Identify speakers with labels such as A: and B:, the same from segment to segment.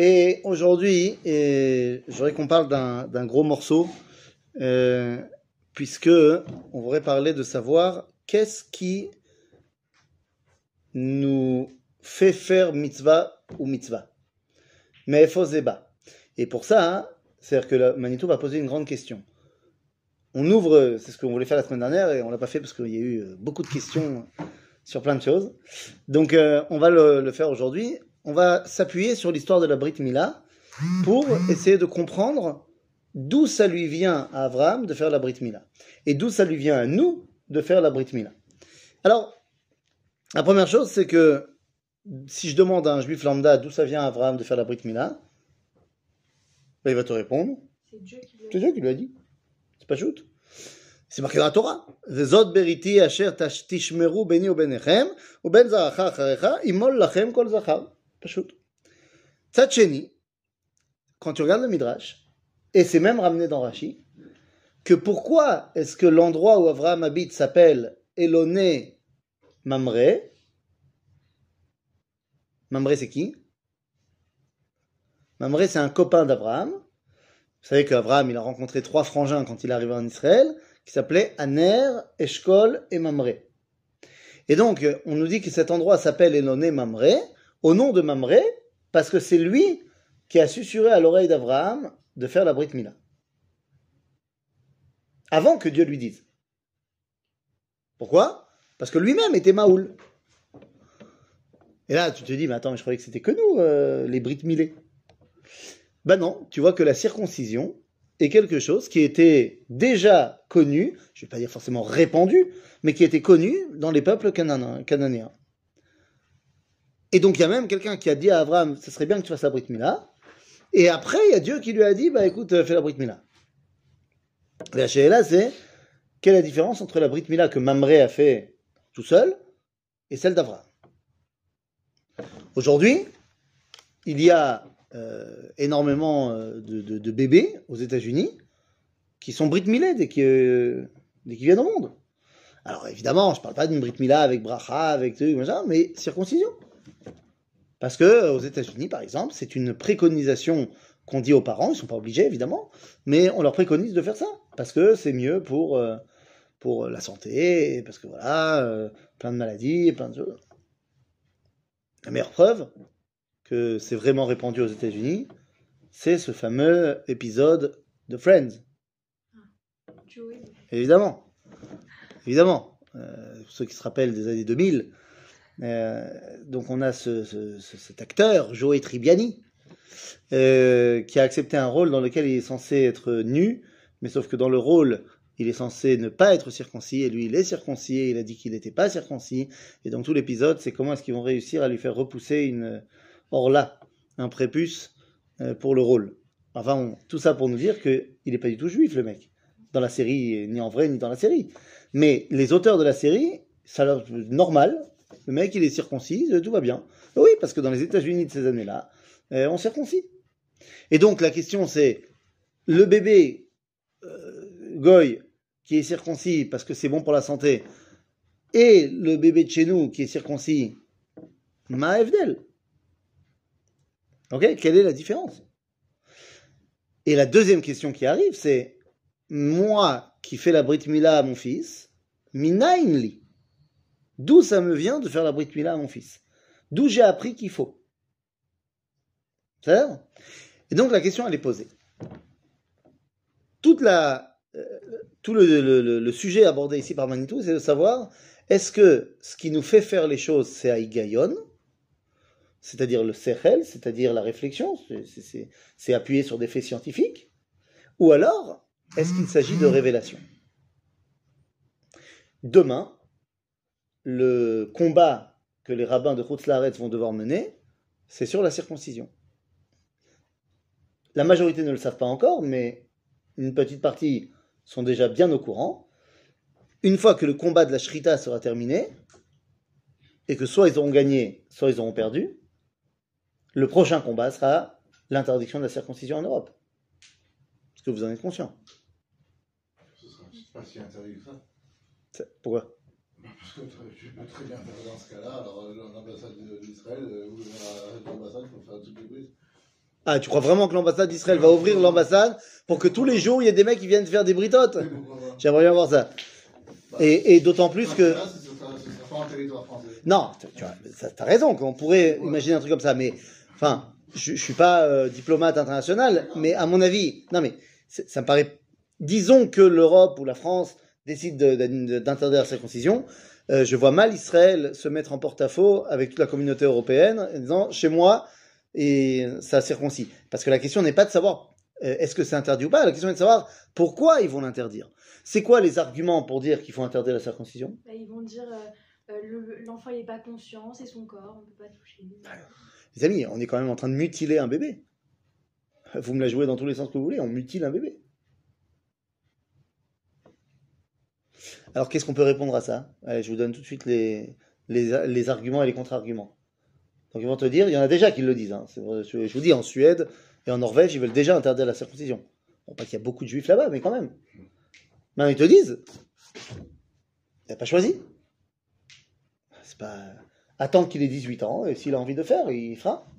A: Et aujourd'hui, et j'aurais qu'on parle d'un gros morceau, euh, puisque on voudrait parler de savoir qu'est-ce qui nous fait faire mitzvah ou mitzvah. Mais bas. Et pour ça, hein, c'est-à-dire que Manitou va poser une grande question. On ouvre, c'est ce qu'on voulait faire la semaine dernière et on l'a pas fait parce qu'il y a eu beaucoup de questions sur plein de choses. Donc euh, on va le faire aujourd'hui. On va s'appuyer sur l'histoire de la Brit Mila pour essayer de comprendre d'où ça lui vient à Abraham de faire la Brit Mila et d'où ça lui vient à nous de faire la Brit Mila. Alors, la première chose, c'est que si je demande à un juif lambda d'où ça vient à Abraham de faire la Brit Mila, ben, il va te répondre.
B: C'est Dieu qui
A: C'est Dieu qui lui a dit. C'est pas shoot. C'est marqué dans la Torah. Vezot beriti asher tishmeru beni ou benechem, ou ben zaracha acharecha, imol lachem kol zachar. Tzad sheni, quand tu regardes le Midrash, et c'est même ramené dans Rashi, que pourquoi est-ce que l'endroit où Abraham habite s'appelle Eloné Mamré Mamré, c'est qui? Mamré, c'est un copain d'Abraham. Vous savez qu'Abraham, il a rencontré trois frangins quand il est arrivé en Israël, qui s'appelaient Aner, Eshkol et Mamré. Et donc, on nous dit que cet endroit s'appelle Eloné Mamré, au nom de Mamré, parce que c'est lui qui a susurré à l'oreille d'Abraham de faire la Brit Mila. Avant que Dieu lui dise. Pourquoi? Parce que lui-même était Maoul. Et là, tu te dis, mais attends, mais je croyais que c'était que nous, euh, les Brit Milés. Ben non, tu vois que la circoncision est quelque chose qui était déjà connu, je ne vais pas dire forcément répandu, mais qui était connu dans les peuples cananéens. Et donc il y a même quelqu'un qui a dit à Abraham, ce serait bien que tu fasses la Brit Mila. Et après, il y a Dieu qui lui a dit, bah écoute, euh, fais la Brit Mila. La là, c'est quelle est la différence entre la Brit Mila que Mamré a fait tout seul et celle d'Abraham? Aujourd'hui, il y a euh, énormément euh, de, bébés aux États-Unis qui sont Brit Milés dès qu'ils viennent au monde. Alors évidemment, je parle pas d'une Brit Mila avec bracha, avec machin, mais circoncision. Parce que euh, aux États-Unis, par exemple, c'est une préconisation qu'on dit aux parents, ils sont pas obligés évidemment, mais on leur préconise de faire ça parce que c'est mieux pour euh, pour la santé, parce que voilà, euh, plein de maladies, plein de choses. La meilleure preuve que c'est vraiment répandu aux États-Unis, c'est ce fameux épisode de Friends.
B: Joey.
A: Évidemment. Évidemment. Euh, pour ceux qui se rappellent des années 2000. Euh, donc on a ce, ce- ce- cet acteur, Joey Tribbiani, euh, qui a accepté un rôle dans lequel il est censé être nu, mais sauf que dans le rôle, il est censé ne pas être circoncis, et lui, il est circoncis, et il a dit qu'il n'était pas circoncis. Et donc tout l'épisode, c'est comment est-ce qu'ils vont réussir à lui faire repousser une orla, un prépuce, euh, pour le rôle. Enfin, tout ça pour nous dire qu'il n'est pas du tout juif, le mec dans la série, ni en vrai, ni dans la série. Mais les auteurs de la série, ça leur normal. Le mec, il est circoncis, tout va bien. Oui, parce que dans les États-Unis de ces années-là, euh, on circoncis. Et donc la question c'est le bébé euh, goy qui est circoncis parce que c'est bon pour la santé, et le bébé de chez nous qui est circoncis, ma Evdel. Ok, quelle est la différence? Et la deuxième question qui arrive, c'est moi qui fais la Brit Mila à mon fils, minainli. D'où ça me vient de faire la Brit Mila à mon fils? D'où j'ai appris qu'il faut? C'est ça Et donc la question elle est posée. Toute la, euh, tout le, le- le- le sujet abordé ici par Manitou, c'est de savoir est-ce que ce qui nous fait faire les choses, c'est Aïgayon, c'est-à-dire le Sechel, c'est-à-dire la réflexion, c'est- appuyé sur des faits scientifiques, ou alors est-ce qu'il s'agit de révélation Demain, le combat que les rabbins de Chutzlaretz vont devoir mener, c'est sur la circoncision. La majorité ne le savent pas encore, mais une petite partie sont déjà bien au courant. Une fois que le combat de la Shrita sera terminé, et que soit ils auront gagné, soit ils auront perdu, le prochain combat sera l'interdiction de la circoncision en Europe. Est-ce que vous en êtes conscient?
C: Ce sera pas si interdit que ça.
A: Pourquoi?
C: Parce que tu peux très bien faire dans ce cas-là, alors euh, l'ambassade de- d'Israël, euh, ou l'ambassade pour faire toutes les brises.
A: Ah, tu crois vraiment que l'ambassade d'Israël va ouvrir l'ambassade pour que tous les jours il y ait des mecs qui viennent faire des britotes. J'aimerais bien voir ça. Et, et d'autant plus que. Non, tu t'as raison, qu'on pourrait imaginer un truc comme ça, mais enfin, je, je suis pas euh, diplomate international, mais à mon avis, non mais ça me paraît. Disons que l'Europe ou la France décide de- de- d'interdire la circoncision, euh, je vois mal Israël se mettre en porte-à-faux avec toute la communauté européenne en disant chez moi et ça circoncis. Parce que la question n'est pas de savoir euh, est-ce que c'est interdit ou pas, la question est de savoir pourquoi ils vont l'interdire. C'est quoi les arguments pour dire qu'il faut interdire la circoncision?
B: Bah, ils vont dire euh, le- l'enfant il n'est pas conscient, c'est son corps, on ne peut pas toucher.
A: Les amis, on est quand même en train de mutiler un bébé. Vous me la jouez dans tous les sens que vous voulez, on mutile un bébé. Alors qu'est-ce qu'on peut répondre à ça? Allez, Je vous donne tout de suite les, les, les arguments et les contre-arguments. Donc ils vont te dire, il y en a déjà qui le disent. hein. Je je vous dis, en Suède et en Norvège, ils veulent déjà interdire la circoncision. Bon, pas qu'il y a beaucoup de juifs là-bas, mais quand même. Mais ils te disent, il n'a pas choisi. C'est pas attendre qu'il ait 18 ans, et s'il a envie de faire, il fera.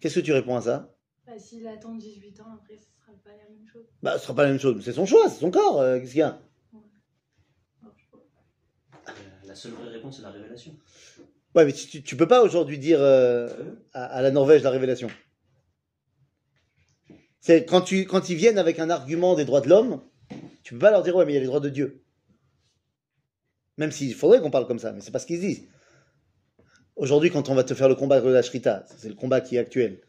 A: Qu'est-ce que tu réponds à ça?
B: Bah, S'il attend 18 ans, après ce sera pas la même chose.
A: Bah, ce sera pas la même chose. C'est son choix, c'est son corps. euh, Qu'est-ce qu'il y a
B: Non, je sais pas.
D: Euh, La seule vraie réponse, c'est la révélation.
A: Ouais, mais tu, tu- peux pas aujourd'hui dire euh, à, à la Norvège la révélation. C'est quand tu quand ils viennent avec un argument des droits de l'homme, tu peux pas leur dire ouais mais il y a les droits de Dieu. Même s'il faudrait qu'on parle comme ça, mais c'est pas ce qu'ils disent. Aujourd'hui, quand on va te faire le combat de la Shrita, c'est le combat qui est actuel,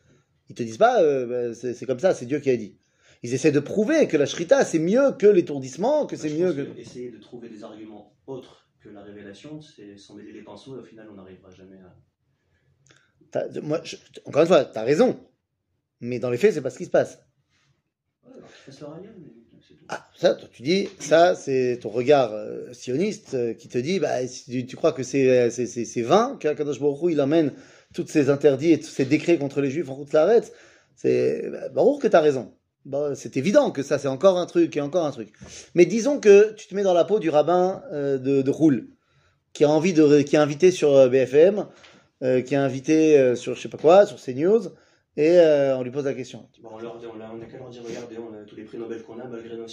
A: ils te disent pas euh, bah, c'est c'est comme ça, c'est Dieu qui a dit. Ils essaient de prouver que la Shrita c'est mieux que l'étourdissement, que c'est
D: Je
A: mieux
D: pense
A: que.
D: Essayer de trouver des arguments autres que la révélation, c'est s'en mêler les pinceaux et au final, on n'arrivera jamais à.
A: Moi, je- encore une fois, t'as raison, mais dans les faits, c'est pas ce qui se passe.
D: Ouais, alors mais.
A: Ah, ça, toi, tu dis, ça, c'est ton regard euh, sioniste euh, qui te dit, bah, si tu, tu crois que c'est euh, c'est- c'est- c'est vain qu'Akadosh Baruch il amène tous ces interdits et tous ces décrets contre les juifs en route l'arrête. C'est bah, Baruch que t'as raison. Bah, c'est évident que ça, c'est encore un truc et encore un truc. Mais disons que tu te mets dans la peau du rabbin euh, de, de Roule, qui a envie de, qui est invité sur euh, BFM, euh, qui est invité sur je sais pas quoi, sur CNews, et euh, on lui pose la question.
D: Bon, on leur dit, on a, on a qu'à leur dire, regardez, on a tous les prix Nobel qu'on a malgré nos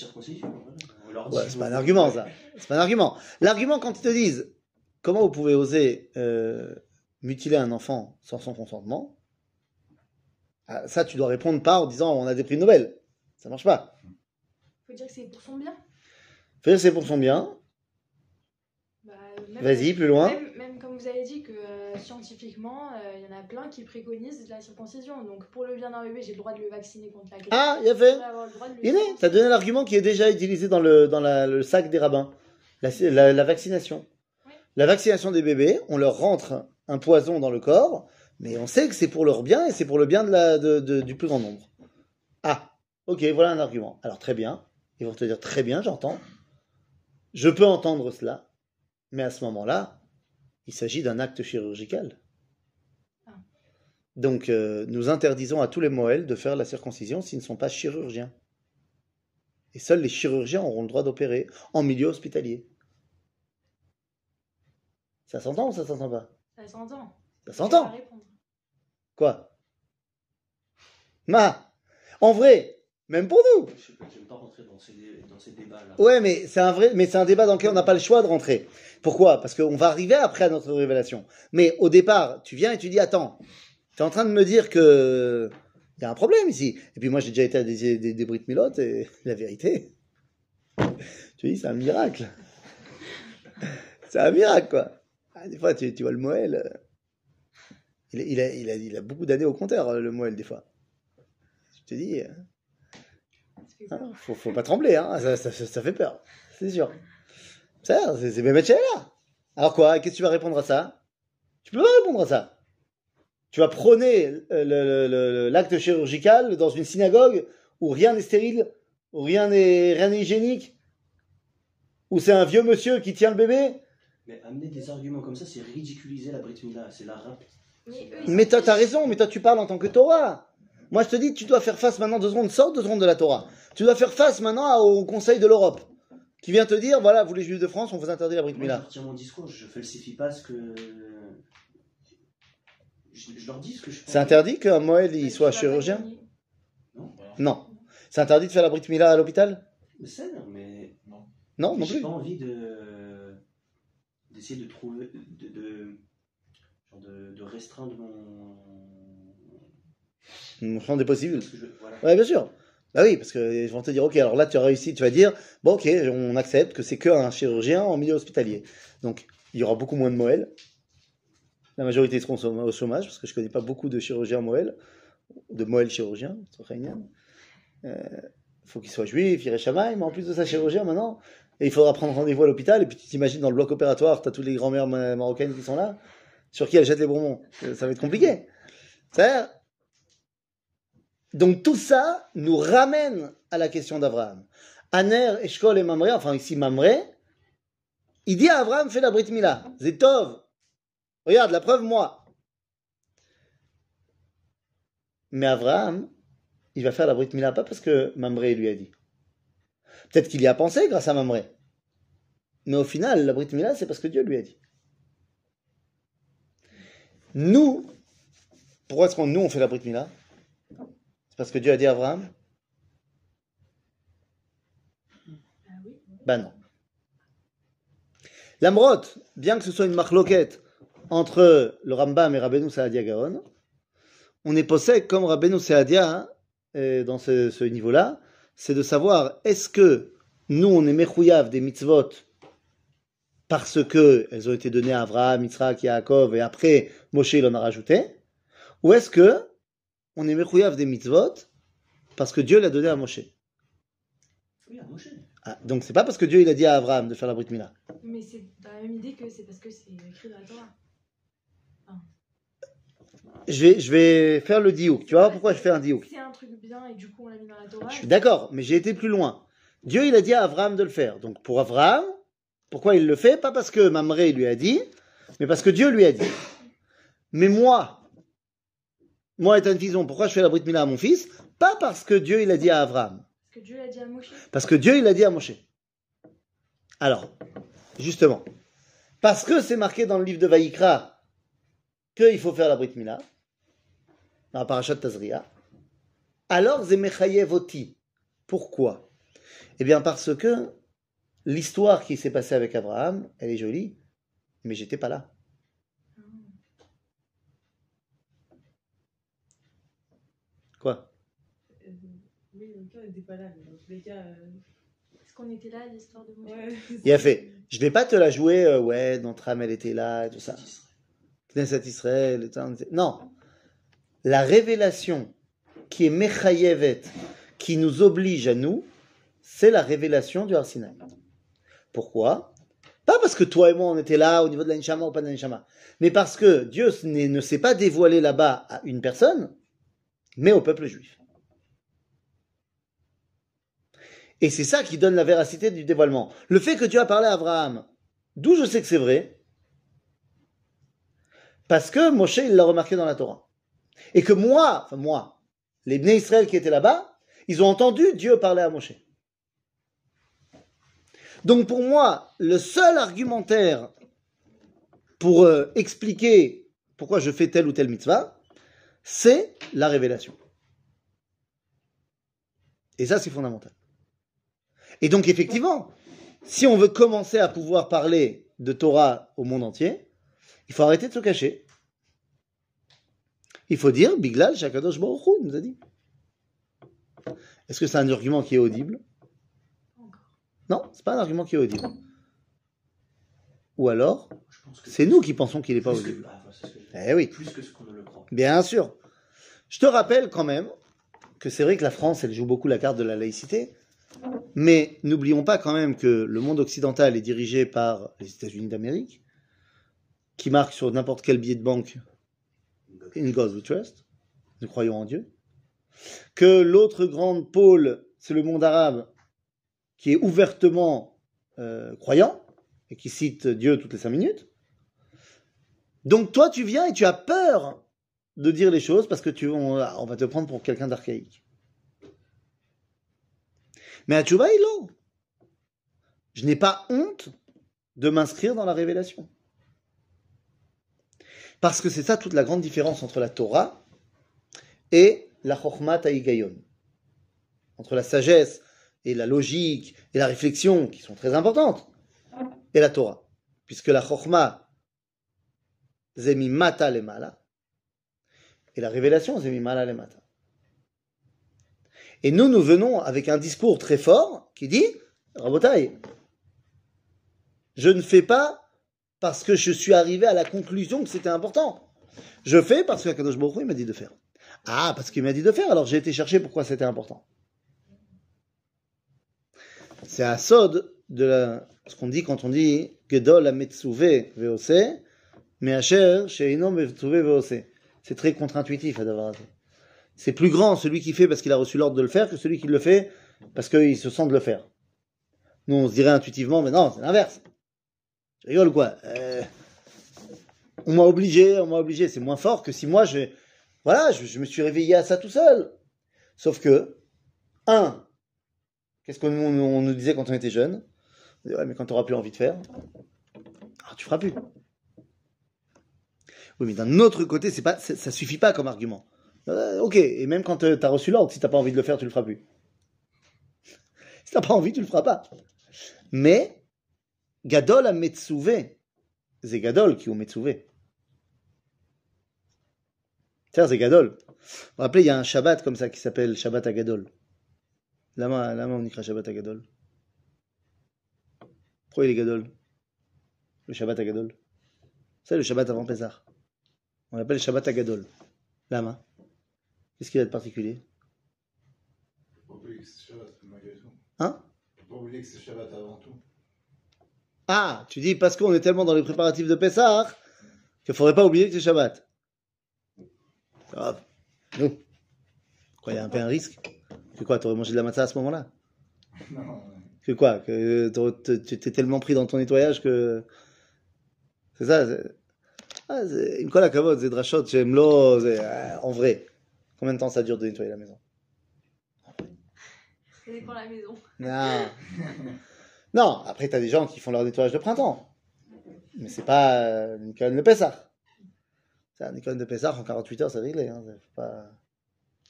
D: leur dit,
A: Ouais, c'est pas un argument, ça. C'est pas un argument. L'argument, quand ils te disent comment vous pouvez oser mutiler un enfant sans son consentement, ah, ça, tu dois répondre pas en disant on a des prix Nobel. Ça marche pas.
B: faut dire que c'est pour son bien.
A: Faut dire que c'est pour son bien.
B: Bah,
A: Vas-y, plus loin.
B: Même, même comme vous avez dit que euh, scientifiquement, euh, il y en a plein qui préconisent la circoncision. Donc pour le bien d'un bébé, j'ai le droit de le vacciner contre la grippe.
A: Ah, il y a fait. Il est. T'as donné l'argument qui est déjà utilisé dans le, dans la- le sac des rabbins. La, la- la vaccination.
B: Oui.
A: La vaccination des bébés, on leur rentre un poison dans le corps, mais on sait que c'est pour leur bien et c'est pour le bien de la, de- de- du plus grand nombre. Ah, ok, voilà un argument. Alors très bien. Ils vont te dire très bien, j'entends. Je peux entendre cela, mais à ce moment-là, il s'agit d'un acte chirurgical.
B: Ah.
A: Donc, euh, nous interdisons à tous les Moëls de faire la circoncision s'ils ne sont pas chirurgiens. Et seuls les chirurgiens auront le droit d'opérer en milieu hospitalier. Ça s'entend ou ça s'entend pas?
B: Ça s'entend.
A: Ça s'entend. Quoi? Ma En vrai, même pour nous
D: Je sais pas, rentrer dans ces, dans ces débats-là.
A: Ouais, mais c'est un vrai, mais c'est un débat dans lequel on n'a pas le choix de rentrer. Pourquoi? Parce qu'on va arriver après à notre révélation. Mais au départ, tu viens et tu dis attends, tu es en train de me dire que il y a un problème ici. Et puis moi, j'ai déjà été à des, des, des Brit Milot et la vérité, tu dis c'est un miracle. C'est un miracle quoi. Ah, des fois, tu, tu vois le Moël. Il, a- il, a, il, a, il a beaucoup d'années au compteur, le Moël, des fois. Je te dis. Hein, faut, faut pas trembler, hein. ça, ça, ça- ça fait peur, c'est sûr. Ça, c'est Mehmet là. Alors quoi, qu'est-ce que tu vas répondre à ça? Tu peux pas répondre à ça. Tu vas prôner euh, l'acte chirurgical dans une synagogue où rien n'est stérile, où rien n'est rien n'est hygiénique, où c'est un vieux monsieur qui tient le bébé?
D: Mais amener des arguments comme ça, c'est ridiculiser la Brit Mila, c'est la rap.
B: Mais
A: toi, t'as raison, mais toi, tu parles en tant que Torah. Moi, je te dis, tu dois faire face maintenant, deux secondes, sors deux secondes de la Torah. Tu dois faire face maintenant au Conseil de l'Europe, qui vient te dire, voilà, vous les Juifs de France, on vous interdit la Brit
D: Moi,
A: Mila.
D: je retiens mon discours, je falsifie pas ce que. je, je leur dis ce que je pense.
A: C'est interdit qu'un Moël il soit chirurgien
B: gagner.
A: Non. C'est interdit de faire la Brit Mila à l'hôpital?
D: C'est, mais
A: Non, non
D: j'ai
A: plus.
D: pas envie de d'essayer de trouver de, de, de restreindre mon
A: Mon champ des possibles.
D: parce que je- voilà.
A: Ouais, bien sûr. Bah oui, parce qu'ils vont te dire, ok, alors là tu as réussi, tu vas dire, bon ok, on accepte que c'est qu'un chirurgien en milieu hospitalier. Donc il y aura beaucoup moins de Moël. La majorité seront au chômage, parce que je connais pas beaucoup de chirurgiens Moël, de Moël chirurgiens, il faut qu'il soit juif, il mais en plus de ça chirurgien maintenant, et il faudra prendre rendez-vous à l'hôpital, et puis tu t'imagines dans le bloc opératoire, tu as toutes les grand-mères ma- marocaines qui sont là, sur qui elles jettent les bonbons. Ça ça va être compliqué. Donc tout ça nous ramène à la question d'Abraham. Aner, Eshkol et Mamré, enfin ici Mamré, il dit à Abraham, fais la Brit Mila. Zetov. Regarde, la preuve, moi. Mais Abraham, il va faire la Brit Mila pas parce que Mamré lui a dit. Peut-être qu'il y a pensé grâce à Mamré. Mais au final, la Brit Mila, c'est parce que Dieu lui a dit. Nous, pourquoi est-ce qu'on nous on fait la Brit Mila C'est parce que Dieu a dit à Abraham?
B: Ah.
A: Ben non. L'Amrot, bien que ce soit une marloquette entre le Rambam et Rabbeinu Saadia Gaon, on est possède comme Rabbeinu Saadia hein, dans ce, ce niveau-là, c'est de savoir est-ce que nous on est mechouyav des mitzvot parce que elles ont été données à Abraham, Yitzhak, Yaakov et après Moshe il en a rajouté, ou est-ce que on est mechouyav des mitzvot parce que Dieu l'a donné à Moshe?
D: Oui, à Moshe.
A: Ah, donc c'est pas parce que Dieu il a dit à Abraham de faire la Brit Mila.
B: Mais c'est dans la même idée que c'est parce que c'est écrit dans la Torah.
A: Je vais, je vais faire le diouk. Tu vois pourquoi je fais un diouk?
B: C'est un truc bien et du coup on l'a mis dans la Torah.
A: Je suis d'accord, mais j'ai été plus loin. Dieu, il a dit à Abraham de le faire. Donc pour Abraham, pourquoi il le fait? Pas parce que Mamré lui a dit, mais parce que Dieu lui a dit. Mais moi, moi étant Fison, pourquoi je fais la Brit Mila à mon fils? Pas parce que Dieu, il a dit à Abraham.
B: Parce que Dieu l'a dit à Moshe.
A: Parce que Dieu, il a dit à Moshe. Alors, justement, parce que c'est marqué dans le livre de Vaïkra qu'il faut faire la Brit Mila, dans la parachat Tazria, alors Zemechayevoti. Pourquoi? Eh bien, parce que l'histoire qui s'est passée avec Abraham, elle est jolie, mais j'étais pas là. Quoi?
E: Euh, oui, donc on n'était pas là, mais dans tous les cas. euh,
B: Est-ce qu'on était là à l'histoire de
E: ouais,
A: Il a fait. Je vais pas te la jouer, euh, ouais, notre âme, elle était là, et tout ça. Knesset Israël, et tout ça, on était- Non. La révélation qui est Mechayevet, qui nous oblige à nous, c'est la révélation du Arsinaï. Pourquoi? Pas parce que toi et moi on était là au niveau de l'Anshama ou pas de l'Anshama, mais parce que Dieu ne s'est pas dévoilé là-bas à une personne, mais au peuple juif. Et c'est ça qui donne la véracité du dévoilement. Le fait que Dieu a parlé à Abraham, d'où je sais que c'est vrai, parce que Moshe, l'a remarqué dans la Torah. Et que moi, enfin moi, les Bnei Israël qui étaient là-bas, ils ont entendu Dieu parler à Moshe. Donc pour moi, le seul argumentaire pour euh, expliquer pourquoi je fais telle ou telle mitzvah, c'est la révélation. Et ça, c'est fondamental. Et donc, effectivement, si on veut commencer à pouvoir parler de Torah au monde entier, il faut arrêter de se cacher. Il faut dire, Biglal, Shakadosh Baruch Hu, nous a dit. Est-ce que c'est un argument qui est audible? Non, c'est pas un argument qui est audible. Ou alors, c'est nous qui pensons qu'il n'est pas
D: que-
A: audible.
D: ah, que
A: Eh oui.
D: Plus que ce qu'on ne le croit.
A: Bien sûr. Je te rappelle quand même que c'est vrai que la France, elle joue beaucoup la carte de la laïcité, mais n'oublions pas quand même que le monde occidental est dirigé par les États-Unis d'Amérique, qui marquent sur n'importe quel billet de banque In God we trust, nous croyons en Dieu, que l'autre grande pôle, c'est le monde arabe, qui est ouvertement euh, croyant et qui cite Dieu toutes les cinq minutes. Donc toi, tu viens et tu as peur de dire les choses parce que tu, on, va te prendre pour quelqu'un d'archaïque. Mais à Tchouba, il est. Je n'ai pas honte de m'inscrire dans la révélation. Parce que c'est ça toute la grande différence entre la Torah et la Chokhmat Haïgayon. Entre la sagesse et la logique et la réflexion, qui sont très importantes, et la Torah. Puisque la Chokhma, zemi mata le mala, et la révélation, zemi mala le mata. Et nous, nous venons avec un discours très fort qui dit, Rabotai, je ne fais pas parce que je suis arrivé à la conclusion que c'était important. Je fais parce que Kadosh Baruch m'a dit de faire. Ah, parce qu'il m'a dit de faire, alors j'ai été chercher pourquoi c'était important. C'est à Sod de la, ce qu'on dit quand on dit Gedol Ametsuve Veose, mais Asher Sheino Metsuve Veose. C'est très contre-intuitif à d'avoir C'est plus grand celui qui fait parce qu'il a reçu l'ordre de le faire que celui qui le fait parce qu'il se sent de le faire. Nous, on se dirait intuitivement, mais non, c'est l'inverse. Tu rigoles ou quoi? Euh, On m'a obligé, on m'a obligé. C'est moins fort que si moi, je, voilà, je, je me suis réveillé à ça tout seul. Sauf que, un, qu'est-ce qu'on nous- disait quand on était jeune On disait, ouais, mais quand tu n'auras plus envie de faire, ah, tu feras plus. Oui, mais d'un autre côté, c'est pas, ça suffit pas comme argument. Euh, ok, et même quand tu as reçu l'ordre, si t'as pas envie de le faire, tu le feras plus. Si t'as pas envie, tu le feras pas. Mais, Gadol a Metsuvé. C'est Gadol qui au Metsuvé. C'est Gadol. Vous vous rappelez, il y a un Shabbat comme ça qui s'appelle Shabbat à Gadol. Lama, lama on écrit Shabbat à Gadol. Pourquoi il est Gadol Le Shabbat à Gadol. C'est le Shabbat avant Pessah. On l'appelle Shabbat à Gadol. Lama. Qu'est-ce qu'il a de particulier? Hein?
C: Faut pas oublier que c'est Shabbat avant tout?
A: Ah, tu dis parce qu'on est tellement dans les préparatifs de Pessah qu'il faudrait pas oublier que c'est Shabbat. Grave. Nous. Quoi, il y a un peu un risque Que quoi, t'aurais mangé de la matzah à ce moment-là?
C: Non,
A: Que quoi? Que tu t'es tellement pris dans ton nettoyage que... C'est ça c'est- ah, Une colle à kavod, c'est drachot, j'aime l'eau, en vrai. Combien de temps ça dure de nettoyer la maison?
B: Ça dépend de la maison.
A: Non. non, après, t'as des gens qui font leur nettoyage de printemps. Mais c'est pas euh, une colonne de Pessah. C'est un colonne de Pessah, en 48 heures, c'est réglé. Hein. Pas...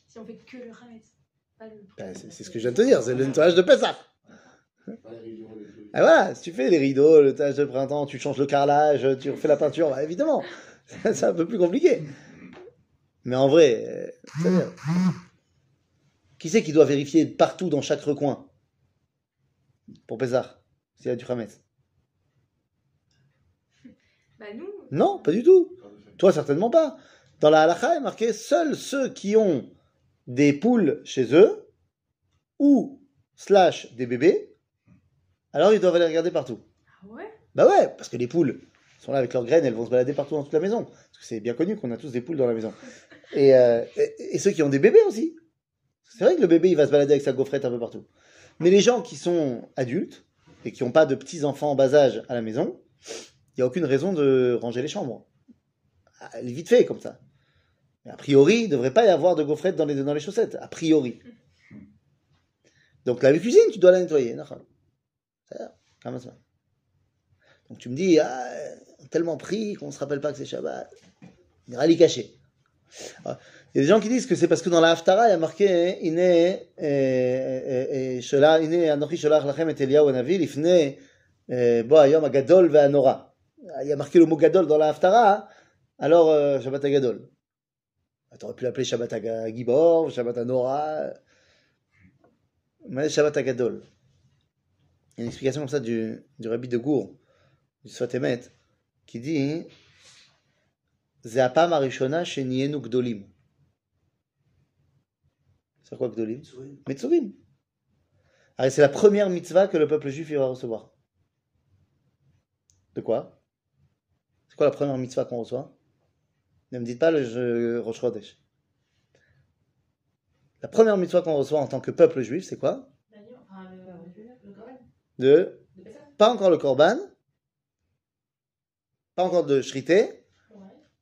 B: Si on fait que le Hametz.
A: Ben, c'est c'est ce que je viens de te dire, c'est le nettoyage de Pessah. Ah voilà, si tu fais les rideaux, le nettoyage de printemps, tu changes le carrelage, tu refais la peinture, bah, évidemment, c'est un peu plus compliqué. Mais en vrai, euh, qui c'est qui doit vérifier partout dans chaque recoin pour Pessah, s'il y a du Hametz
B: Bah nous,
A: Non, pas du tout. Toi, certainement pas. Dans la halakha, il est marqué seuls ceux qui ont des poules chez eux ou slash des bébés, alors ils doivent aller regarder partout.
B: ah ouais?
A: Bah ouais, parce que les poules sont là avec leurs graines, elles vont se balader partout dans toute la maison. Parce que c'est bien connu qu'on a tous des poules dans la maison. Et, euh, et, et ceux qui ont des bébés aussi. C'est vrai que le bébé, il va se balader avec sa gaufrette un peu partout. Mais les gens qui sont adultes et qui n'ont pas de petits-enfants en bas âge à la maison, il n'y a aucune raison de ranger les chambres. Ah, Elle est vite fait comme ça. A priori, il ne devrait pas y avoir de gaufrette dans les, dans les chaussettes. A priori. Donc la cuisine, tu dois la nettoyer. donc tu me dis, ah, tellement pris qu'on ne se rappelle pas que c'est Shabbat. Il ira. Ah, Il y a des gens qui disent que c'est parce que dans la Haftara, il y a marqué, hein, euh, euh, euh, Shola- Ine, Anochi Sholach Lachem et Eliyahu Hayom Agadol. Ah, Il y a marqué le mot Gadol dans la Haftara, alors euh, Shabbat Agadol. Bah, t'aurais pu l'appeler Shabbat à Gibor, Shabbat à Nora, mais Shabbat à Gadol. Il y a une explication comme ça du, rabbi de Gour, du Sfatemet, qui dit C'est la Gdolim. C'est quoi Gdolim? Metsuvim. Ah, c'est la première mitzvah que le peuple juif va recevoir. De quoi? C'est quoi la première mitzvah qu'on reçoit? Ne me dites pas le je- Rosh Chodesh. La première mitzvah qu'on reçoit en tant que peuple juif, c'est quoi?
E: Corban,
A: De pas encore le korban, pas encore de shrité,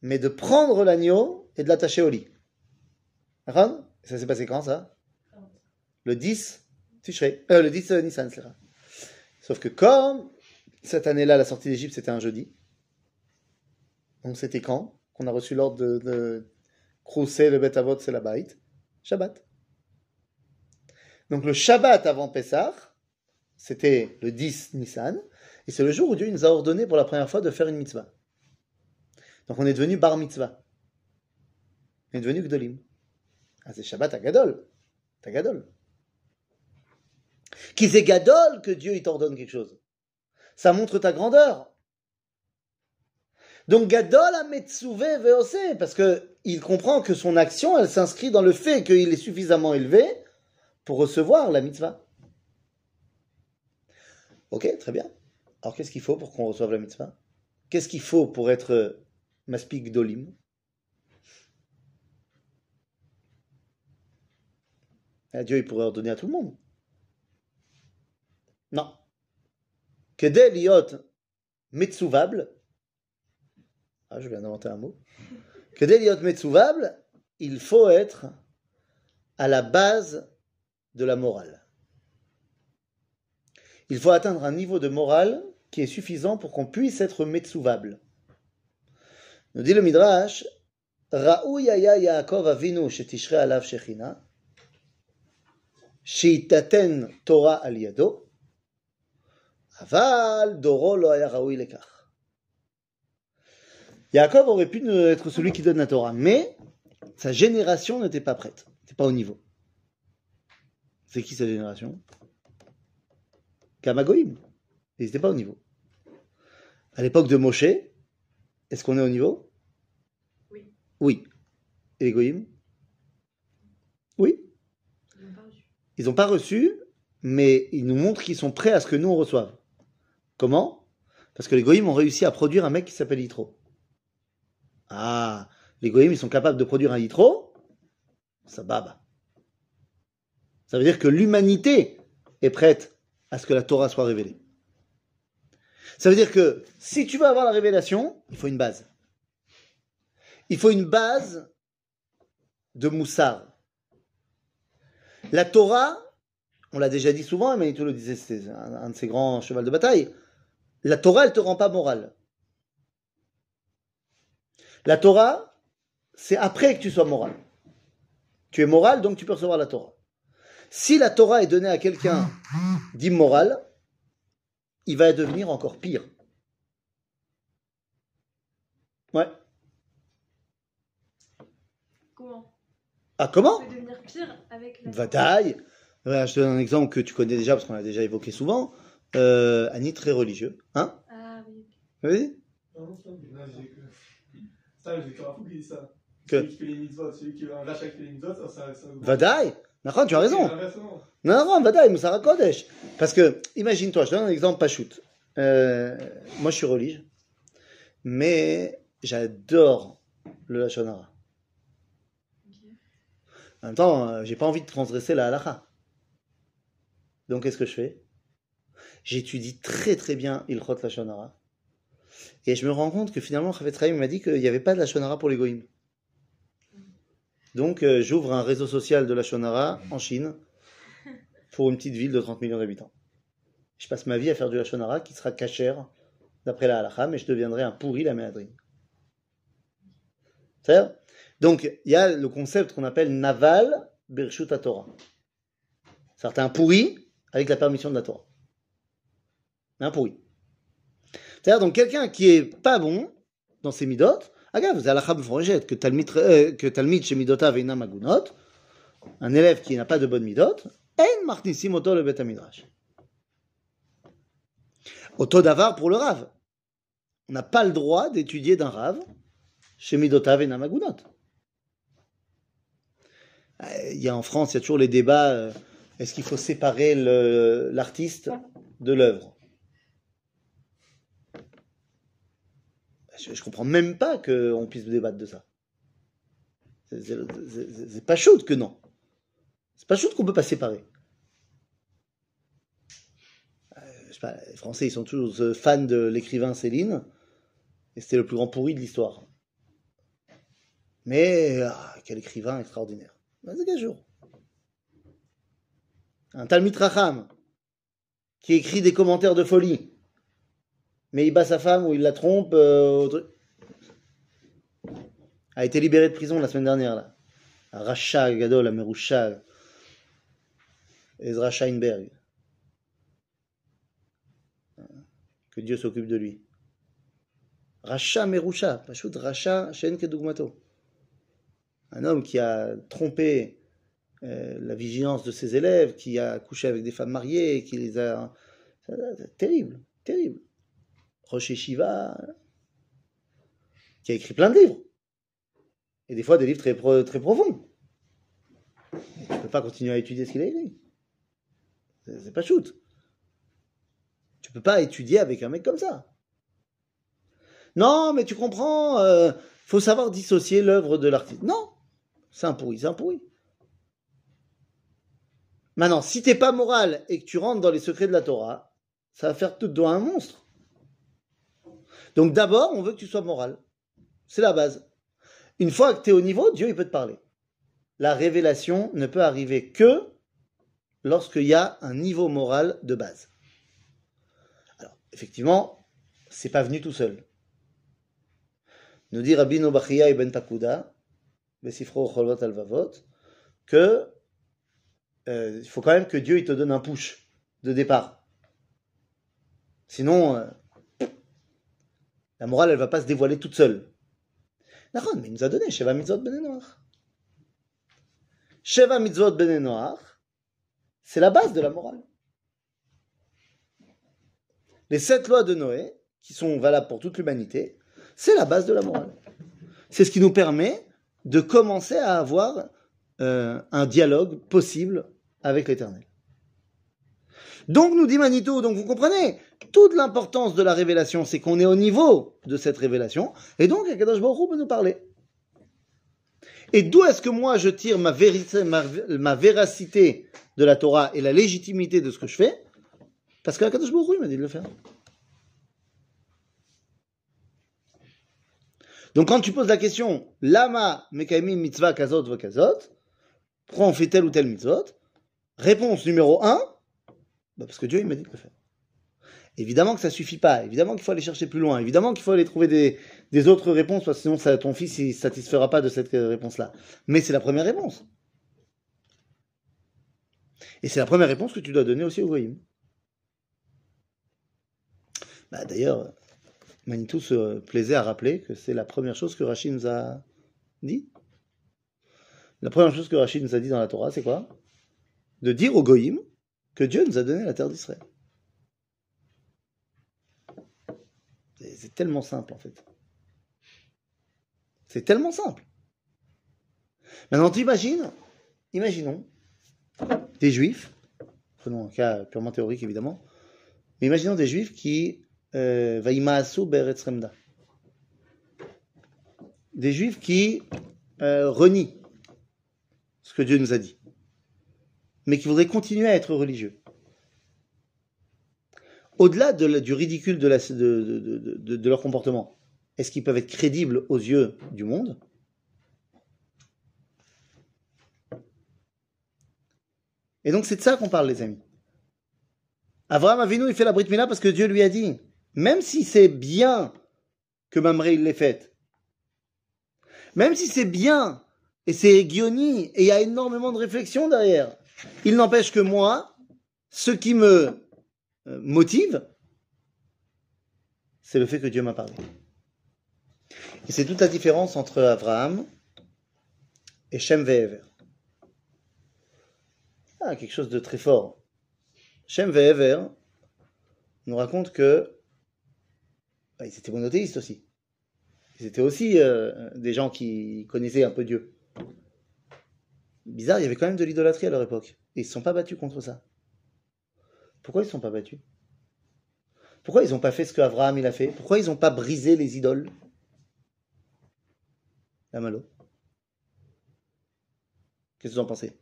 A: mais de prendre l'agneau et de l'attacher au lit. Ça s'est passé quand ça? Le 10 Tishrei. Euh, le 10 euh, Nissan, c'est vrai. Sauf que comme cette année-là, la sortie d'Égypte, c'était un jeudi, donc c'était quand? Qu'on a reçu l'ordre de, de crousser le bête avot, c'est la baït. Shabbat. Donc le Shabbat avant Pessah, c'était le 10 Nissan, et c'est le jour où Dieu nous a ordonné pour la première fois de faire une mitzvah. Donc on est devenu bar mitzvah. On est devenu Gdolim. Ah, c'est Shabbat à Gadol. T'as Gadol. Qui c'est Gadol que Dieu t'ordonne quelque chose? Ça montre ta grandeur. Donc Gadol a Metsuve Veose, parce que il comprend que son action, elle s'inscrit dans le fait qu'il est suffisamment élevé pour recevoir la mitzvah. Ok, très bien. Alors qu'est-ce qu'il faut pour qu'on reçoive la mitzvah? Qu'est-ce qu'il faut pour être Maspik Dolim? Ah, Dieu, il pourrait ordonner à tout le monde. Non. Kedel liot metsuvable. Ah, je viens d'inventer un mot. Que d'Eliot Metsouvable, il faut être à la base de la morale. Il faut atteindre un niveau de morale qui est suffisant pour qu'on puisse être Metsouvable. Nous dit le Midrash, Raouyaya Yaakov Avinu Shetishre Alav Shechina, Sheitaten Torah Al Yado, Aval Doro Lo Raoui Lekach. Yaakov aurait pu être celui qui donne la Torah, mais sa génération n'était pas prête, n'était pas au niveau. C'est qui sa génération? Kamagoïm. Ils n'étaient pas au niveau. À l'époque de Moshe, est-ce qu'on est au niveau?
B: Oui.
A: Oui. Et les Goïm? Oui.
B: Ils n'ont pas reçu.
A: Ils n'ont pas reçu, mais ils nous montrent qu'ils sont prêts à ce que nous on reçoive. Comment? Parce que les goïms ont réussi à produire un mec qui s'appelle Yitro. Ah, les goïms sont capables de produire un Yitro, ça baba. Ça veut dire que l'humanité est prête à ce que la Torah soit révélée. Ça veut dire que si tu veux avoir la révélation, il faut une base. Il faut une base de moussard. La Torah, on l'a déjà dit souvent, Manitou le disait, c'était un, de ses grands chevals de bataille. La Torah, elle te rend pas morale. La Torah, c'est après que tu sois moral. Tu es moral, donc tu peux recevoir la Torah. Si la Torah est donnée à quelqu'un d'immoral, il va devenir encore pire. Ouais.
B: Comment?
A: Ah, comment?
B: Peut devenir pire avec la.
A: Voilà, je te donne un exemple que tu connais déjà parce qu'on l'a déjà évoqué souvent. Euh, Annie, très religieux. Hein?
B: Ah oui.
A: Oui
C: J'ai j'ai que Rafou qui dit ça.
A: Que
C: Celui qui fait les mitzvot, celui qui va lâcher qui fait les mitzvot, ça, ça. ça
A: Vadaï tu as raison. Non, non, Vadaï, Moussara Kodesh. Parce que, imagine-toi, je donne un exemple pas shoot. Euh, moi, je suis religieux. Mais j'adore le Lachonara. En même temps, euh, j'ai pas envie de transgresser la halakha. Donc, qu'est-ce que je fais? J'étudie très très bien Ilchot Lachonara. Et je me rends compte que finalement, Chavetz m'a dit qu'il n'y avait pas de Lachonara pour les. Donc, euh, j'ouvre un réseau social de Lachonara en Chine pour une petite ville de 30 millions d'habitants. Je passe ma vie à faire du Lachonara qui sera cachère d'après la halakha, mais je deviendrai un pourri la méadrine. C'est Donc, il y a le concept qu'on appelle Naval Birshut Torah. Certains pourris avec la permission de la Torah. Un pourri. C'est-à-dire, donc, quelqu'un qui est pas bon dans ses midot, agave, c'est halakha mforejet, que talmid, euh, que talmid chez midota veina magunot, un élève qui n'a pas de bonne midot, en martisim oto le bet midrash. Auto d'avar pour le rave. On n'a pas le droit d'étudier d'un rave chez midota veina magunot. Euh, Il y a en France, il y a toujours les débats, euh, est-ce qu'il faut séparer l'artiste de l'œuvre? Je, je comprends même pas qu'on puisse débattre de ça. C'est- pas chaud que non. C'est pas chaud qu'on peut pas séparer. Euh, pas, les Français, ils sont toujours fans de l'écrivain Céline, et c'était le plus grand pourri de l'histoire. Mais, ah, quel écrivain extraordinaire. Un Talmid Racham, qui écrit des commentaires de folie, mais il bat sa femme ou il la trompe. euh, a été libéré de prison la semaine dernière, là. Racha Gadol, à Merusha, Ezra Scheinberg. Que Dieu s'occupe de lui. Racha Merusha, Pachout Racha Shen Kedugmato. Un homme qui a trompé euh, la vigilance de ses élèves, qui a couché avec des femmes mariées, qui les a. c'est Terrible, terrible. Rocher Shiva, qui a écrit plein de livres. Et des fois des livres très, pro- très profonds. Tu ne peux pas continuer à étudier ce qu'il a écrit. C'est pas shoot. Tu peux pas étudier avec un mec comme ça. Non, mais tu comprends, euh, faut savoir dissocier l'œuvre de l'artiste. Non, c'est un pourri, c'est un pourri. Maintenant, si t'es pas moral et que tu rentres dans les secrets de la Torah, ça va faire de toi un monstre. Donc d'abord, on veut que tu sois moral. C'est la base. Une fois que tu es au niveau, Dieu il peut te parler. La révélation ne peut arriver que lorsqu'il y a un niveau moral de base. Alors, effectivement, c'est pas venu tout seul. Nous dit Rabbi Nobachia ibn Pakuda, Besifro Cholvot Alvavot, que euh, il faut quand même que Dieu il te donne un push de départ. Sinon, euh, la morale, elle va pas se dévoiler toute seule. D'accord, mais il nous a donné Sheva Mitzvot Ben Noach. Sheva Mitzvot Ben Noach, c'est la base de la morale. Les sept lois de Noé, qui sont valables pour toute l'humanité, c'est la base de la morale. C'est ce qui nous permet de commencer à avoir euh, un dialogue possible avec l'Éternel. Donc nous dit Manito, donc vous comprenez, toute l'importance de la révélation, c'est qu'on est au niveau de cette révélation, et donc Akadosh Baruch peut nous parler. Et d'où est-ce que moi je tire ma, vérité, ma, véracité de la Torah et la légitimité de ce que je fais? Parce que Akadosh Baruch m'a dit de le faire. Donc quand tu poses la question, Lama mekaimim mitzvah kazot v'kazot, pourquoi on fait tel ou tel mitzvot? Réponse numéro 1, bah parce que Dieu il m'a dit de le faire. Évidemment que ça suffit pas, évidemment qu'il faut aller chercher plus loin, évidemment qu'il faut aller trouver des, autres réponses, parce que sinon ton fils ne satisfera pas de cette euh, réponse-là. Mais c'est la première réponse. Et c'est la première réponse que tu dois donner aussi au goyim. Bah, D'ailleurs, Manitou se plaisait à rappeler que c'est la première chose que Rachid nous a dit. La première chose que Rachid nous a dit dans la Torah, c'est quoi? De dire au goyim que Dieu nous a donné la terre d'Israël. C'est tellement simple en fait. C'est tellement simple. Maintenant, tu imagines, imaginons des juifs, prenons un cas purement théorique évidemment, mais imaginons des juifs qui euh. Des juifs qui euh, renient ce que Dieu nous a dit, mais qui voudraient continuer à être religieux. Au-delà du ridicule de, leur comportement, est-ce qu'ils peuvent être crédibles aux yeux du monde? Et donc c'est de ça qu'on parle, les amis. Abraham Avinu, il fait la Brit Mila parce que Dieu lui a dit, même si c'est bien que Mamré l'ait faite, même si c'est bien et c'est guioni et il y a énormément de réflexion derrière, il n'empêche que moi, ce qui me euh, motive, c'est le fait que Dieu m'a parlé. Et c'est toute la différence entre Abraham et Shem Ve'ever. Ah, quelque chose de très fort. Shem Ve'ever nous raconte que bah, ils étaient monothéistes aussi. Ils étaient aussi euh, des gens qui connaissaient un peu Dieu. Bizarre, il y avait quand même de l'idolâtrie à leur époque. Et ils ne se sont pas battus contre ça. Pourquoi ils ne se sont pas battus? Pourquoi ils n'ont pas fait ce qu'Abraham a fait? Pourquoi ils n'ont pas brisé les idoles? La malo. Qu'est-ce que vous en pensez?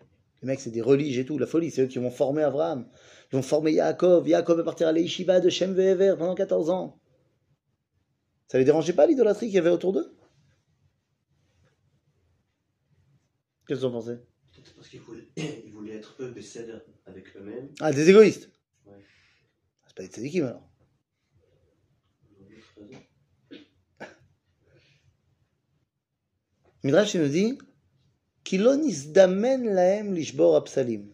A: Les mecs, c'est des religes et tout, la folie. C'est eux qui vont former Abraham. Ils vont former Yaakov. Yaakov va partir à l'Eishiva de Shem Ve'ever pendant 14 ans. Ça les dérangeait pas l'idolâtrie qu'il y avait autour d'eux? Qu'est-ce que vous en pensez?
D: Peut-être parce qu'ils voulaient, ils voulaient être eux des cèdres avec eux-mêmes.
A: Ah, des égoïstes
D: Ouais.
A: C'est pas des tzadikim alors. Midrash nous dit Kilon isdamen laem lishbor apsalim.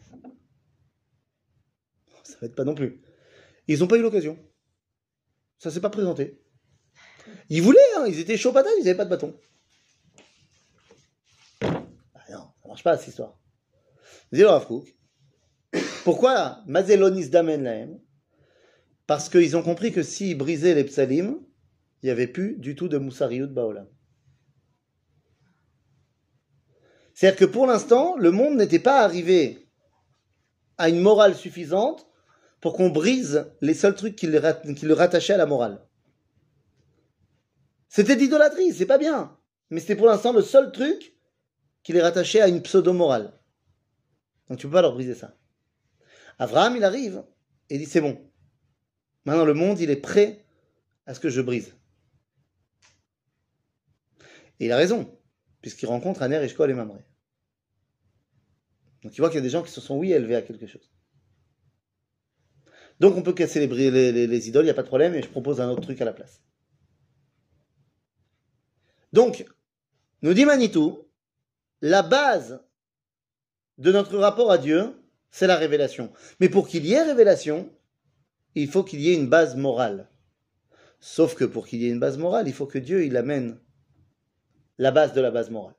A: Ça va être pas non plus. Ils n'ont pas eu l'occasion. Ça s'est pas présenté. Ils voulaient, hein, ils étaient chauds patates, ils n'avaient pas de bâton. Ah non, ça marche pas cette histoire. Rav Kook. Pourquoi Mazelonis damen laem Parce qu'ils ont compris que s'ils brisaient les psalim, il n'y avait plus du tout de Moussariut Baolam. C'est-à-dire que pour l'instant, le monde n'était pas arrivé à une morale suffisante pour qu'on brise les seuls trucs qui le, qui le rattachaient à la morale. C'était d'idolâtrie, c'est pas bien. Mais c'était pour l'instant le seul truc qui les rattachait à une pseudo-morale. Donc tu peux pas leur briser ça. Abraham, il arrive et dit c'est bon. Maintenant le monde, il est prêt à ce que je brise. Et il a raison, puisqu'il rencontre Aner, Eshkol et Mamré. Donc il voit qu'il y a des gens qui se sont, oui, élevés à quelque chose. Donc on peut casser les, les- les idoles, il n'y a pas de problème, et je propose un autre truc à la place. Donc, nous dit Manitou, la base de notre rapport à Dieu, c'est la révélation. Mais pour qu'il y ait révélation, il faut qu'il y ait une base morale. Sauf que pour qu'il y ait une base morale, il faut que Dieu il amène la base de la base morale.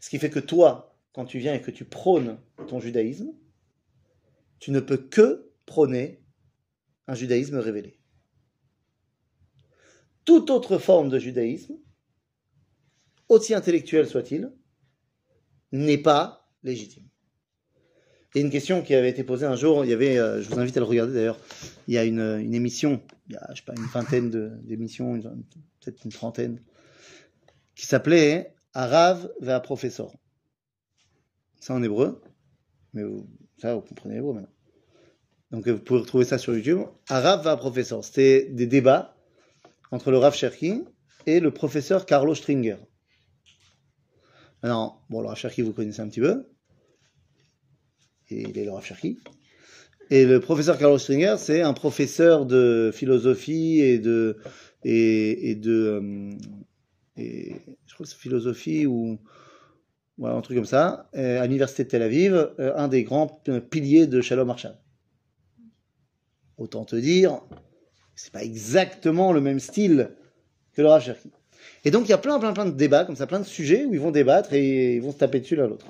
A: Ce qui fait que toi, quand tu viens et que tu prônes ton judaïsme, tu ne peux que prôner un judaïsme révélé. Toute autre forme de judaïsme, aussi intellectuel soit-il, n'est pas légitime. Il une question qui avait été posée un jour, il y avait, euh, je vous invite à le regarder d'ailleurs, il y a une, émission, il y a sais pas, une vingtaine d'émissions, peut-être une trentaine, qui s'appelait Arav va professeur. Ça en hébreu, mais ça vous comprenez l'hébreu maintenant. Donc vous pouvez retrouver ça sur YouTube. Arav va professeur. C'était des débats entre le Rav Cherki et le professeur Carlo Stringer. Alors, bon, le Rav Cherki, vous connaissez un petit peu. Il est le Rav Cherki. Et le professeur Carlo Stringer, c'est un professeur de philosophie et de et, de euh, je crois que c'est philosophie ou voilà, un truc comme ça, à l'université de Tel Aviv, euh, un des grands piliers de Shalom Arshad. Autant te dire, c'est pas exactement le même style que le Rav Cherki. Et donc il y a plein, plein, plein de débats comme ça, plein de sujets où ils vont débattre et ils vont se taper dessus l'un l'autre.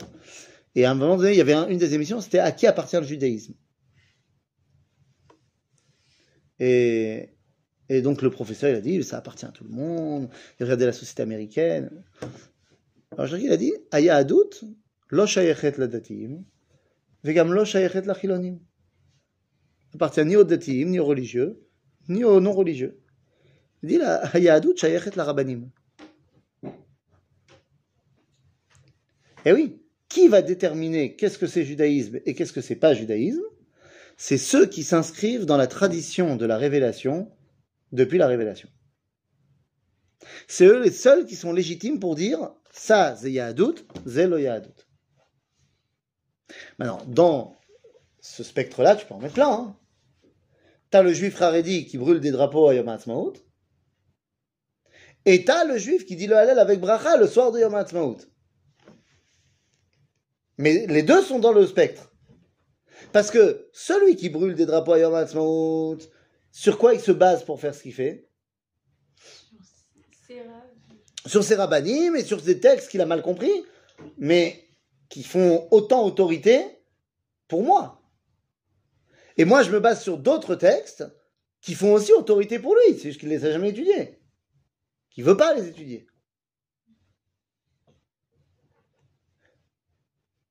A: Et à un moment donné, il y avait un- une des émissions, c'était à qui appartient le judaïsme? Et, donc le professeur, il a dit, ça appartient à tout le monde. Il regardait la société américaine. Alors il a dit, Aya Adout, lo shayechet la datim, vegam lo shayechet la chilonim. Appartient ni aux datim, ni aux religieux, ni aux non religieux. Il dit, la Aya Adout shayechet la rabbanim. Eh oui, qui va déterminer qu'est-ce que c'est judaïsme et qu'est-ce que c'est pas judaïsme? C'est ceux qui s'inscrivent dans la tradition de la révélation depuis la révélation. C'est eux les seuls qui sont légitimes pour dire ça, c'est Yahadout, c'est le. Maintenant, dans ce spectre-là, tu peux en mettre plein. Hein. T'as le juif Haredi qui brûle des drapeaux à Yom HaAtzmaut. Et t'as le juif qui dit le Hallel avec bracha le soir de Yom HaAtzmaut. Mais les deux sont dans le spectre. Parce que celui qui brûle des drapeaux à Yom HaAtzmaut, sur quoi il se base pour faire ce qu'il fait? Sur ses rabbinim et sur des textes qu'il a mal compris, mais qui font autant autorité pour moi. Et moi, je me base sur d'autres textes qui font aussi autorité pour lui, c'est juste qu'il ne les a jamais étudiés, qui ne veut pas les étudier.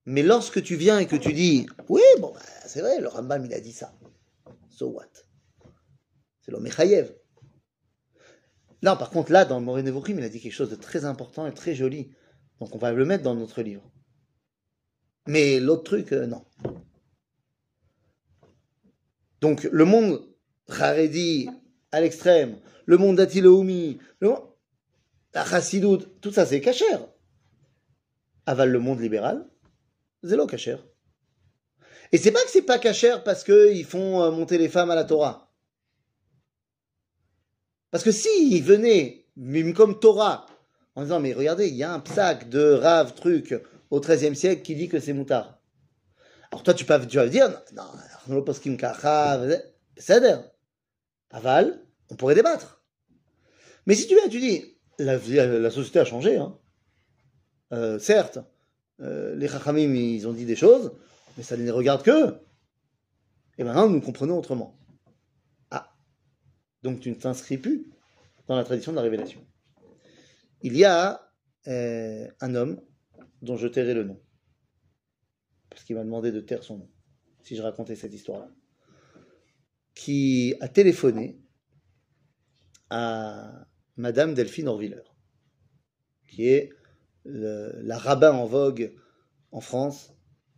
A: Mais lorsque tu viens et que tu dis, oui, bon, bah, c'est vrai, le Rambam, il a dit ça. So what? C'est l'homme Mechayev. Non, par contre, là, dans Moré Nevochim, il a dit quelque chose de très important et très joli. Donc, on va le mettre dans notre livre. Mais l'autre truc, euh, non. Donc, le monde Haredi à l'extrême, le monde d'Atiloumi, le monde, la tout ça, c'est cachère. Aval le monde libéral, zélo cachère. Et c'est pas que c'est pas cachère parce qu'ils font euh, monter les femmes à la Torah. Parce que s'il venait, même comme Torah, en disant, mais regardez, il y a un psaque de Rav truc au XIIIe siècle qui dit que c'est moutard. Alors toi, tu, peux, dire, non, non, on pourrait débattre. Mais si tu viens, tu dis, la, la société a changé, hein. Euh, certes, euh, les Chachamim, ils ont dit des choses, mais ça ne les regarde que. Et maintenant, nous comprenons autrement. Ah. Donc tu ne t'inscris plus dans la tradition de la révélation. Il y a euh, un homme dont je tairai le nom. Parce qu'il m'a demandé de taire son nom, si je racontais cette histoire-là. Qui a téléphoné à Madame Delphine Orviller, qui est la rabbin en vogue en France,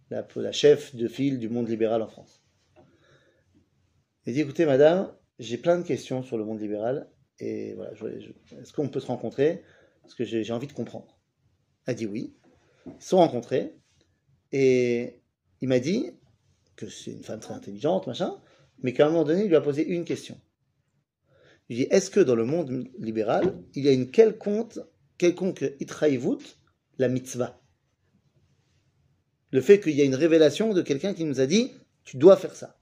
A: la, chef de file du monde libéral en France. Il dit écoutez, madame, j'ai plein de questions sur le monde libéral et voilà, est-ce qu'on peut se rencontrer? Parce que j'ai envie de comprendre. Elle dit oui. Ils se sont rencontrés et il m'a dit que c'est une femme très intelligente, machin, mais qu'à un moment donné, il lui a posé une question. Il dit est-ce que dans le monde libéral, il y a une quelconque, quelconque itraïvout la mitzvah? Le fait qu'il y a une révélation de quelqu'un qui nous a dit tu dois faire ça.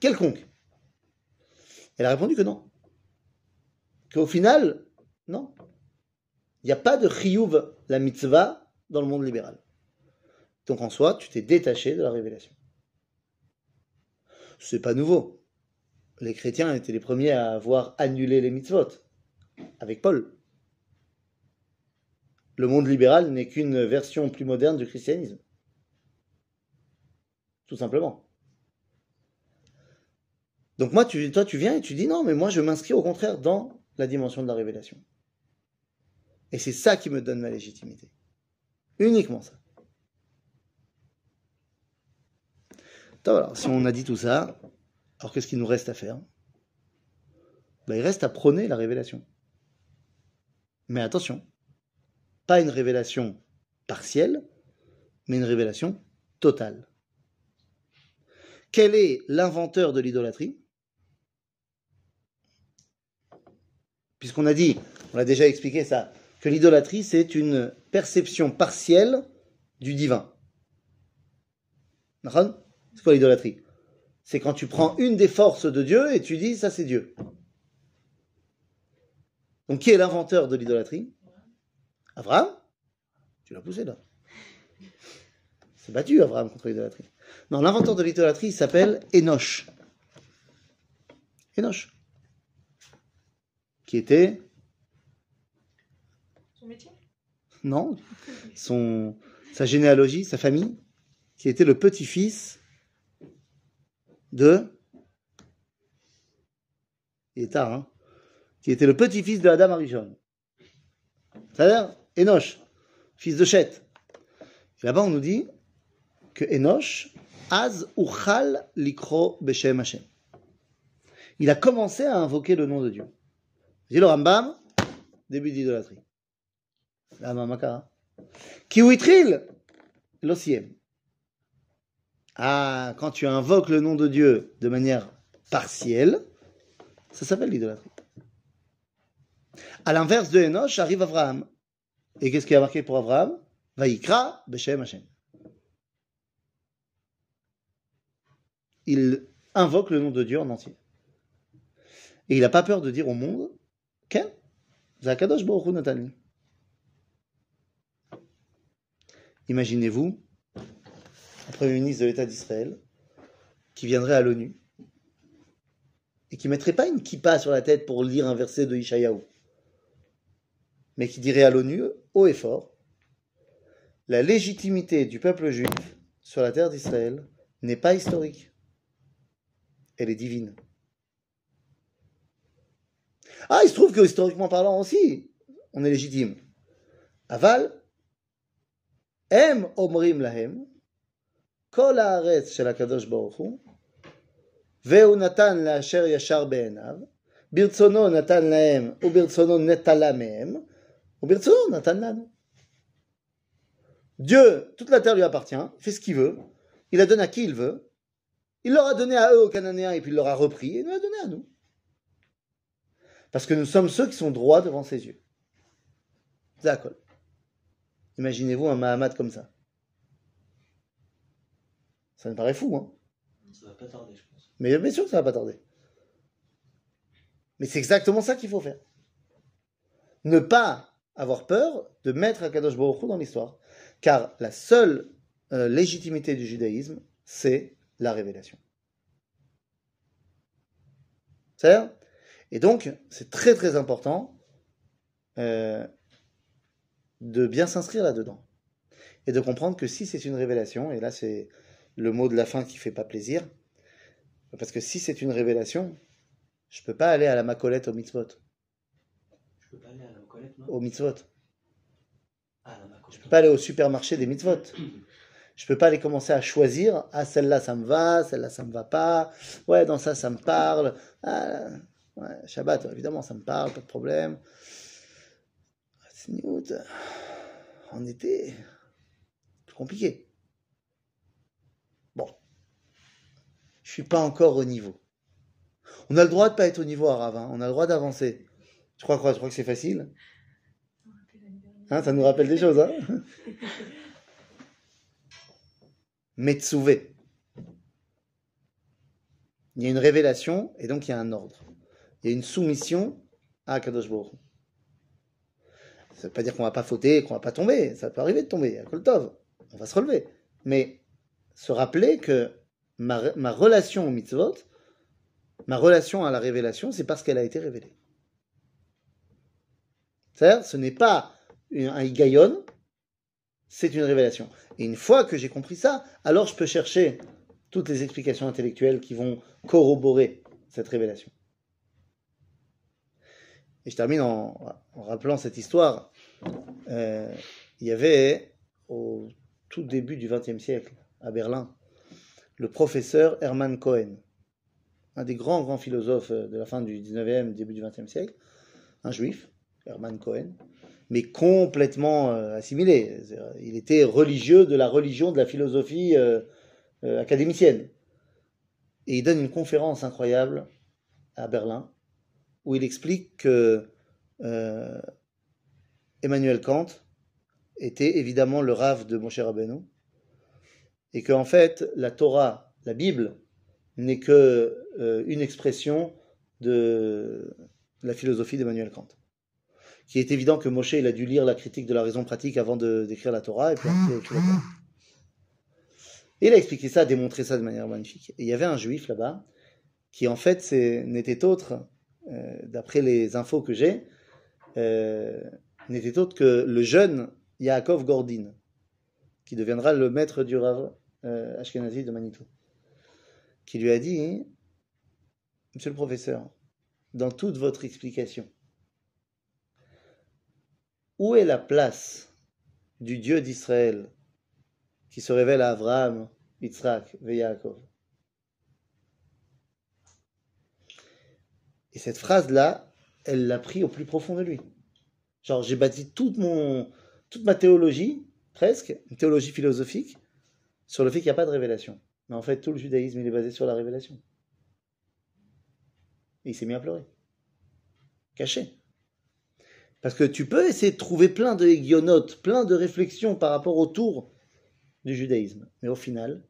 A: Quelconque. Elle a répondu que non. Qu'au final, non. Il n'y a pas de chiyuv, la mitzvah, dans le monde libéral. Donc en soi, tu t'es détaché de la révélation. C'est pas nouveau. Les chrétiens étaient les premiers à avoir annulé les mitzvot, avec Paul le monde libéral n'est qu'une version plus moderne du christianisme. Tout simplement. Donc moi, toi, tu viens et tu dis non, mais moi, je m'inscris au contraire dans la dimension de la révélation. Et c'est ça qui me donne ma légitimité. Uniquement ça. Si on a dit tout ça, alors qu'est-ce qu'il nous reste à faire? Ben, Il reste à prôner la révélation. Mais attention, pas une révélation partielle, mais une révélation totale. Quel est l'inventeur de l'idolâtrie? Puisqu'on a dit, on a déjà expliqué ça, que l'idolâtrie, c'est une perception partielle du divin. C'est quoi l'idolâtrie C'est quand tu prends une des forces de Dieu et tu dis, ça c'est Dieu. Donc qui est l'inventeur de l'idolâtrie? Abraham Tu l'as poussé là. C'est battu Abraham contre l'idolâtrie. Non, l'inventeur de l'idolâtrie s'appelle Enoch. Enoch. Qui était.
B: Son métier?
A: Non. Son, sa généalogie, sa famille. Qui était le petit-fils de. Il hein Qui était le petit-fils de Adam Arishon. C'est-à-dire Enoch, fils de Chet. Et là-bas, on nous dit que Enoch, Az Uchal Likro Beshem Hashem. Il a commencé à invoquer le nom de Dieu. Dit le Rambam, début d'idolâtrie. La mamakara. Kiwitril, l'osiem. Ah, quand tu invoques le nom de Dieu de manière partielle, ça s'appelle l'idolâtrie. À l'inverse de Enoch, arrive Abraham. Et qu'est-ce qui a marqué pour Abraham? Vaikra Beshem Hashem. Il invoque le nom de Dieu en entier. Et il n'a pas peur de dire au monde. Imaginez-vous ministre de l'État d'Israël qui viendrait à l'ONU et qui mettrait pas une kippa sur la tête pour lire un verset de Ishayahu mais qui dirait à l'ONU, haut et fort, la légitimité du peuple juif sur la terre d'Israël n'est pas historique. Elle est divine. Ah, il se trouve que historiquement parlant aussi, on est légitime. Aval, em omrim lahem, kol haaretz shel HaKadosh Baruch Hu, והוא נתן לאשר ישר בעיניו, ברצונו נתן להם וברצונו נטלה מהם, Dieu, toute la terre lui appartient, il fait ce qu'il veut, il la donne à qui il veut, il leur a donné à eux, aux Cananéens, et puis il leur a repris, et il nous l'a donné à nous. Parce que nous sommes ceux qui sont droits devant ses yeux. D'accord. Imaginez-vous un Mahamad comme ça. Ça me paraît fou, hein
D: Ça va pas tarder, je pense.
A: Mais bien sûr que ça va pas tarder. Mais c'est exactement ça qu'il faut faire. Ne pas avoir peur de mettre Akadosh Baruch Hu dans l'histoire. Car la seule euh, légitimité du judaïsme, c'est la révélation. C'est Et donc, c'est très très important euh, de bien s'inscrire là-dedans. Et de comprendre que si c'est une révélation, et là c'est le mot de la fin qui fait pas plaisir, parce que si c'est une révélation, je peux pas aller à la macolette au mitzvot.
D: Je peux pas aller à la Colette, non?
A: Au mitzvot.
D: Ah, la Macolette.
A: Je peux pas aller au supermarché des mitzvot. Je peux pas aller commencer à choisir. Ah, celle-là, ça me va, celle-là, ça me va pas. Ouais, dans ça, ça me parle. Ah, ouais, Shabbat, évidemment, ça me parle, pas de problème. Tzniut, en été, c'est compliqué. Bon. Je suis pas encore au niveau. On a le droit de pas être au niveau arabe, hein. on a le droit d'avancer. Tu crois quoi? Tu crois que c'est facile? Hein, ça nous rappelle des choses, hein? Metsuvé. Il y a une révélation et donc il y a un ordre. Il y a une soumission à Kadosh. Ça ne veut pas dire qu'on va pas fauter, qu'on va pas tomber. Ça peut arriver de tomber, à Koltov. On va se relever. Mais se rappeler que ma, relation au mitzvot, ma relation à la révélation, c'est parce qu'elle a été révélée. C'est-à-dire, ce n'est pas un higayon, c'est une révélation. Et une fois que j'ai compris ça, alors je peux chercher toutes les explications intellectuelles qui vont corroborer cette révélation. Et je termine en, en rappelant cette histoire. Euh, il y avait au tout début du XXe siècle, à Berlin, le professeur Hermann Cohen, un des grands, grands philosophes de la fin du XIXe, début du XXe siècle, un juif, Hermann Cohen, mais complètement euh, assimilé. Il était religieux de la religion, de la philosophie euh, euh, académicienne. Et il donne une conférence incroyable à Berlin où il explique que euh, Emmanuel Kant était évidemment le rave de Moshe Rabbeinu et qu'en fait la Torah, la Bible, n'est que euh, une expression de la philosophie d'Emmanuel Kant qui est évident que Moshe il a dû lire la critique de la raison pratique avant d'écrire la Torah, et puis après, il a écrit la Torah. Et il a expliqué ça, démontré ça de manière magnifique. Et il y avait un juif là-bas, qui en fait n'était autre, euh, d'après les infos que j'ai, euh, n'était autre que le jeune Yaakov Gordin, qui deviendra le maître du Rav euh, Ashkenazi de Manitou, qui lui a dit, Monsieur le professeur, dans toute votre explication, où est la place du Dieu d'Israël qui se révèle à Abraham, Yitzhak et Et cette phrase-là, elle l'a pris au plus profond de lui. Genre, j'ai bâti toute ma théologie, presque, une théologie philosophique, sur le fait qu'il n'y a pas de révélation. Mais en fait, tout le judaïsme, il est basé sur la révélation. Et il s'est mis à pleurer. Caché. Parce que tu peux essayer de trouver plein de guionotes, plein de réflexions par rapport autour du judaïsme. Mais au final,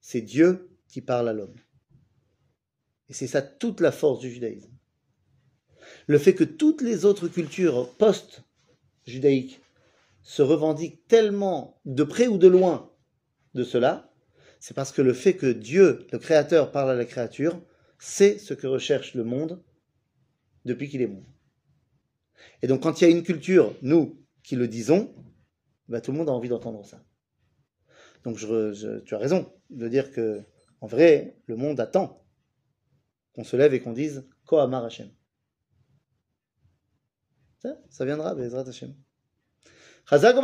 A: c'est Dieu qui parle à l'homme. Et c'est ça toute la force du judaïsme. Le fait que toutes les autres cultures post-judaïques se revendiquent tellement de près ou de loin de cela, c'est parce que le fait que Dieu, le Créateur, parle à la créature, c'est ce que recherche le monde depuis qu'il est monde. Et donc quand il y a une culture, nous, qui le disons, bah, tout le monde a envie d'entendre ça. Donc tu as raison de dire que, en vrai, le monde attend qu'on se lève et qu'on dise Kohamar Hashem. Ça, viendra, Bezrat Hashem. Chazak